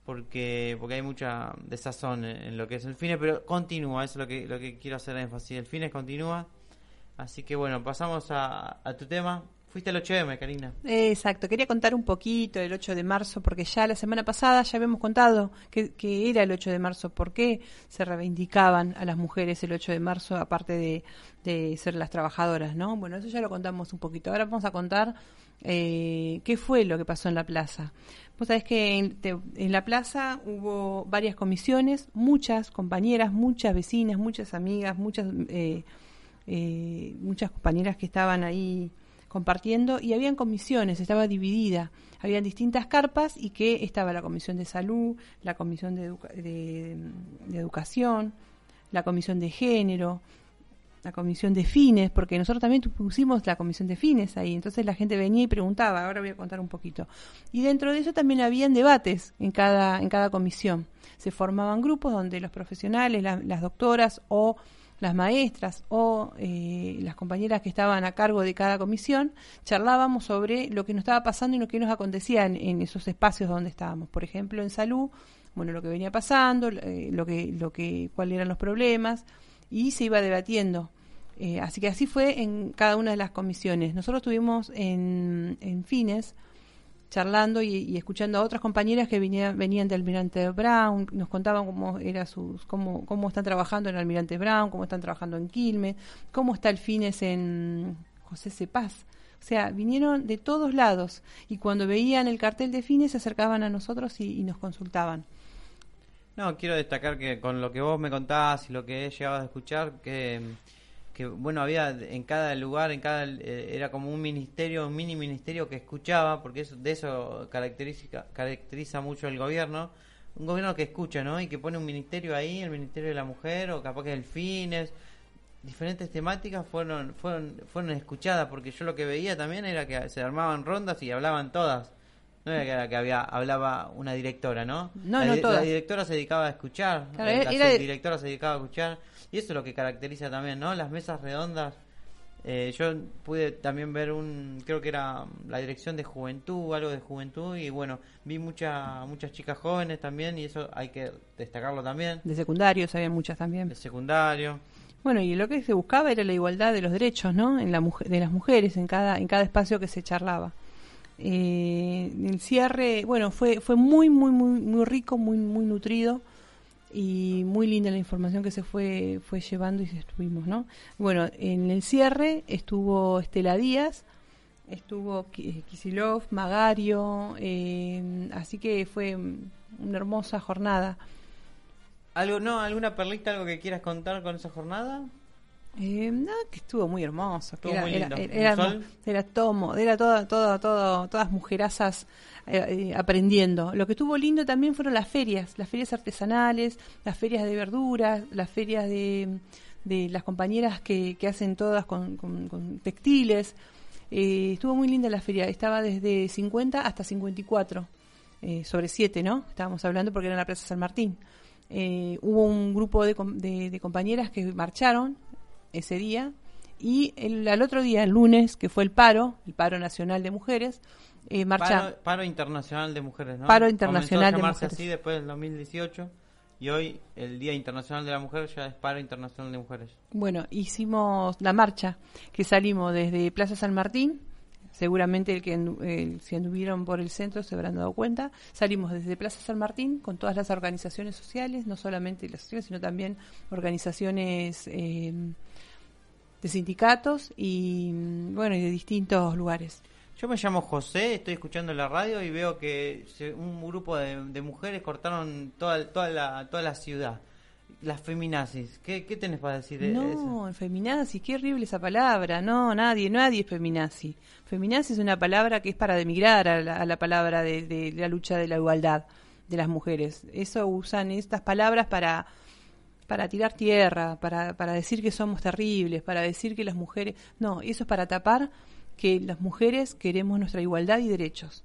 porque porque hay mucha desazón en, en lo que es el fines pero continúa eso es lo que lo que quiero hacer énfasis el fines continúa así que bueno pasamos a, tu tema fuiste al 8M Karina Exacto, quería contar un poquito del 8 de marzo, porque ya la semana pasada ya habíamos contado que, que era el 8 de marzo, por qué se reivindicaban a las mujeres el 8 de marzo, aparte de, de ser las trabajadoras, ¿no? Bueno, eso ya lo contamos un poquito. Ahora vamos a contar eh, qué fue lo que pasó en la plaza. Vos sabés que en, te- en la plaza hubo varias comisiones, muchas compañeras, muchas vecinas, muchas amigas, muchas, eh, eh, muchas compañeras que estaban ahí compartiendo y habían comisiones, estaba dividida, habían distintas carpas y que estaba la comisión de salud, la comisión de, educa- de- de educación, la comisión de género, la comisión de fines, porque nosotros también pusimos la comisión de fines ahí, entonces la gente venía y preguntaba, ahora voy a contar un poquito. Y dentro de eso también habían debates en cada, en cada comisión. Se formaban grupos donde los profesionales, la- las doctoras o las maestras o eh, las compañeras que estaban a cargo de cada comisión, charlábamos sobre lo que nos estaba pasando y lo que nos acontecía en, esos espacios donde estábamos. Por ejemplo, en salud, bueno, lo que venía pasando, eh, lo que, lo que, cuáles eran los problemas, y se iba debatiendo. Eh, así que así fue en cada una de las comisiones. Nosotros estuvimos en, en Fines charlando y, y escuchando a otras compañeras que venían, venían de Almirante Brown, nos contaban cómo era sus, cómo, cómo están trabajando en Almirante Brown, cómo están trabajando en Quilmes, cómo está el Fines en José Cepaz. O sea, vinieron de todos lados y cuando veían el cartel de Fines se acercaban a nosotros y, y nos consultaban. No, quiero destacar que con lo que vos me contabas y lo que he llegado a escuchar, que, que bueno, había en cada lugar, en cada eh, era como un ministerio, un mini ministerio que escuchaba, porque eso, de eso caracteriza, caracteriza mucho el gobierno, un gobierno que escucha, ¿no? Y que pone un ministerio ahí, el Ministerio de la Mujer, o capaz que el Fines, diferentes temáticas fueron, fueron, fueron escuchadas, porque yo lo que veía también era que se armaban rondas y hablaban todas. No era que, era que había hablaba una directora, ¿no? No, la, no todas. la directora se dedicaba a escuchar, Claro, eh, era- la directora se dedicaba a escuchar, y eso es lo que caracteriza también, ¿no? Las mesas redondas. Eh, yo pude también ver un, creo que era la dirección de juventud, algo de juventud, y bueno, vi mucha, muchas chicas jóvenes también, y eso hay que destacarlo también, De secundarios había muchas también. de secundario. Bueno, y lo que se buscaba era la igualdad de los derechos, ¿no? En la de las mujeres en cada en cada espacio que se charlaba. Eh, el cierre, bueno, fue fue muy muy muy muy rico, muy muy nutrido y muy linda la información que se fue fue llevando y estuvimos, ¿no? Bueno, en el cierre estuvo Estela Díaz, estuvo Ki- Kisilov, Magario, eh, así que fue una hermosa jornada. ¿Algo, no, alguna perlita, algo que quieras contar con esa jornada? Eh, no, que estuvo muy hermoso. Estuvo era, muy era, lindo. era, ¿Un era, sol? era tomo, era toda, toda, toda, todas mujerazas eh, eh, aprendiendo. Lo que estuvo lindo también fueron las ferias, las ferias artesanales, las ferias de verduras, las ferias de, de las compañeras que, que hacen todas con, con- con textiles. Eh, estuvo muy linda la feria, estaba desde 50 hasta 54, eh, sobre 7, ¿no? Estábamos hablando porque era en la Plaza San Martín. Eh, hubo un grupo de- de compañeras que marcharon ese día y el, al otro día, el lunes, que fue el paro, el paro nacional de mujeres, eh, marcha, Paro, paro Internacional de Mujeres, ¿no? Paro Internacional Comenzó a de Mujeres. así después del 2018 y hoy el Día Internacional de la Mujer ya es Paro Internacional de Mujeres. Bueno, hicimos la marcha que salimos desde Plaza San Martín. Seguramente el que el- si anduvieron por el centro se habrán dado cuenta. Salimos desde Plaza San Martín con todas las organizaciones sociales, no solamente las sociales, sino también organizaciones eh, de sindicatos y mm, bueno y de distintos lugares. Yo me llamo José, estoy escuchando la radio y veo que un grupo de, de mujeres cortaron toda, toda, la, toda la ciudad. Las feminazis. ¿Qué, qué tenés para decir de eso? No, feminazi, qué horrible esa palabra. No, nadie, nadie es feminazi. Feminazi es una palabra que es para demigrar a la, a la palabra de, de la lucha de la igualdad de las mujeres. Eso usan estas palabras para para tirar tierra, para, para decir que somos terribles, para decir que las mujeres... No, eso es para tapar que las mujeres queremos nuestra igualdad y derechos.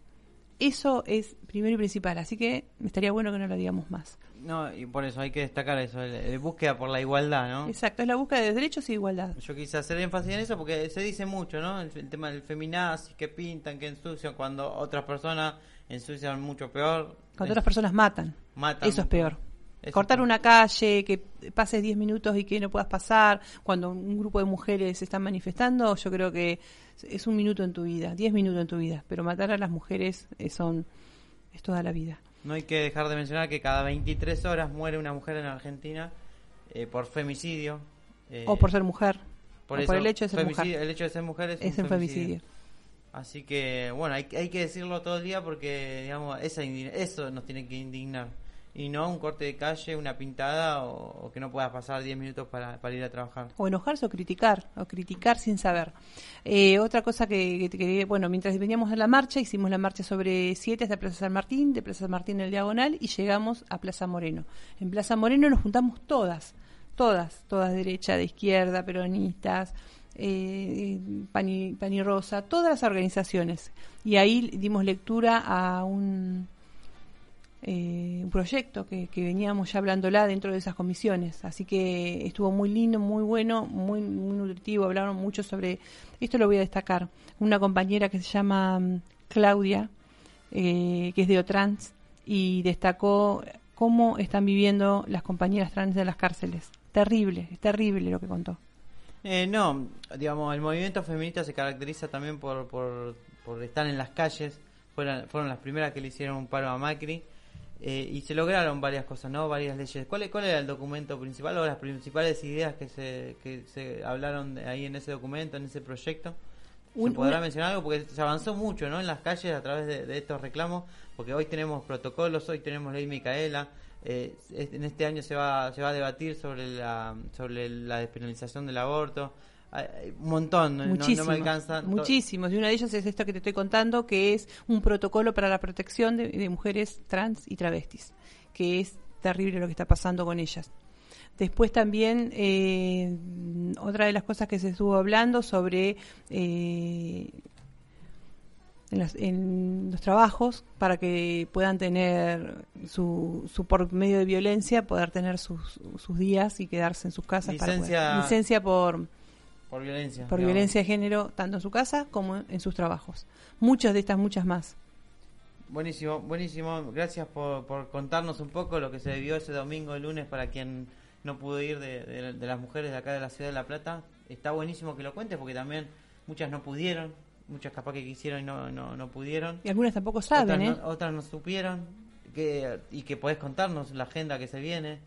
Eso es primero y principal, así que estaría bueno que no lo digamos más. No, y por eso hay que destacar eso, el- el búsqueda por la igualdad, ¿no? Exacto, es la búsqueda de derechos y igualdad. Yo quise hacer énfasis en eso porque se dice mucho, ¿no? El, el tema del feminazi, que pintan, que ensucian, cuando otras personas ensucian mucho peor. Cuando otras personas matan. Matan. Eso es peor. Eso Cortar una calle, que pases 10 minutos y que no puedas pasar, cuando un grupo de mujeres se están manifestando, yo creo que es un minuto en tu vida, 10 minutos en tu vida, pero matar a las mujeres eh, son es toda la vida. No hay que dejar de mencionar que cada 23 horas muere una mujer en Argentina eh, por femicidio. eh, o por ser mujer, por o eso, por el hecho de ser mujer. El hecho de ser mujer es, Es un femicidio. Así que, bueno, hay, hay que decirlo todo el día porque, digamos, esa eso nos tiene que indignar. Y no un corte de calle, una pintada o, que no puedas pasar 10 minutos para, ir a trabajar. o enojarse o criticar, o criticar sin saber. Eh, otra cosa que, que quería- bueno, mientras veníamos en la marcha, hicimos la marcha sobre 7 hasta Plaza San Martín, de Plaza San Martín el Diagonal y llegamos a Plaza Moreno. En Plaza Moreno nos juntamos todas, todas, todas de derecha, de izquierda, peronistas, eh, Pani, Pani Rosa, todas las organizaciones. Y ahí dimos lectura a un eh, un proyecto que, que veníamos ya hablándola dentro de esas comisiones. Así que estuvo muy lindo, muy bueno, muy, muy nutritivo. Hablaron mucho sobre, esto lo voy a destacar, una compañera que se llama mm, Claudia, eh, que es de Otrans, y destacó cómo están viviendo las compañeras trans en las cárceles. Terrible, terrible lo que contó. Eh, no, digamos, el movimiento feminista se caracteriza también por, por, por estar en las calles. Fueron, fueron las primeras que le hicieron un paro a Macri. Eh, y se lograron varias cosas, ¿no? Varias leyes. ¿Cuál, ¿Cuál era el documento principal o las principales ideas que se, que se hablaron de ahí en ese documento, en ese proyecto? ¿Se Un- podrá mencionar algo? Porque se avanzó mucho, ¿no? En las calles a través de, de estos reclamos, porque hoy tenemos protocolos, hoy tenemos ley Micaela. eh, en este año se va, se va a debatir sobre la, sobre la despenalización del aborto. Un montón, no- no, me alcanza. muchísimos. Y una de ellas es esto que te estoy contando, que es un protocolo para la protección de, de mujeres trans y travestis, que es terrible lo que está pasando con ellas. Después también eh, otra de las cosas que se estuvo hablando sobre eh, en, las- en los trabajos para que puedan tener su, su por medio de violencia, poder tener sus, sus días y quedarse en sus casas. para poder- licencia por, Por violencia. por digamos. violencia de género, tanto en su casa como en sus trabajos. Muchas de estas, muchas más. Buenísimo, buenísimo. Gracias por, por contarnos un poco lo que se vivió ese domingo, el lunes, para quien no pudo ir de, de- de las mujeres de acá de la ciudad de La Plata. Está buenísimo que lo cuentes porque también muchas no pudieron, muchas capaz que quisieron y no, no, no pudieron. Y algunas tampoco saben, otras, ¿eh? no, otras no supieron que, y que podés contarnos la agenda que se viene.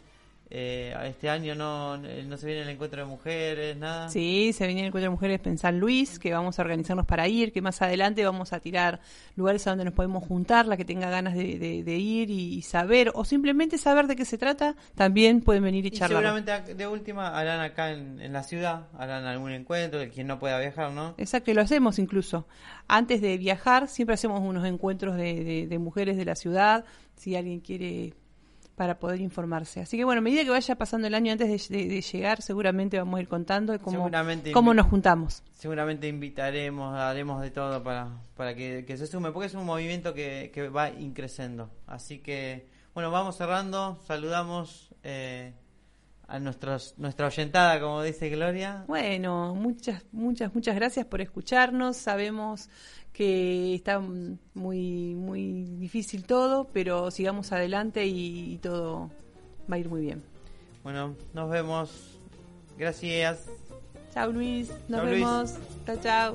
Eh, este año no, no se viene el encuentro de mujeres, nada. Sí, se viene el encuentro de mujeres en San Luis, que vamos a organizarnos para ir, que más adelante vamos a tirar lugares a donde nos podemos juntar, la que tenga ganas de, de- de ir y, y saber, o simplemente saber de qué se trata, también pueden venir y Y charlar. seguramente de última harán acá en, en la ciudad, harán algún encuentro, de quien no pueda viajar, ¿no? Exacto, y lo hacemos incluso. Antes de viajar, siempre hacemos unos encuentros de- de mujeres de la ciudad, si alguien quiere, para poder informarse. Así que bueno, a medida que vaya pasando el año antes de, de- de llegar, seguramente vamos a ir contando de cómo, cómo nos juntamos. Seguramente invitaremos, haremos de todo para, para que, que se sume, porque es un movimiento que, que va increciendo. Así que, bueno, vamos cerrando, saludamos eh, a nuestros, nuestra oyentada, como dice Gloria. Bueno, muchas, muchas, muchas gracias por escucharnos. Sabemos que está muy, muy difícil todo, pero sigamos adelante y, y todo va a ir muy bien. Bueno, nos vemos. Gracias. Chao Luis, nos Chao, Luis. vemos. Chao, chao.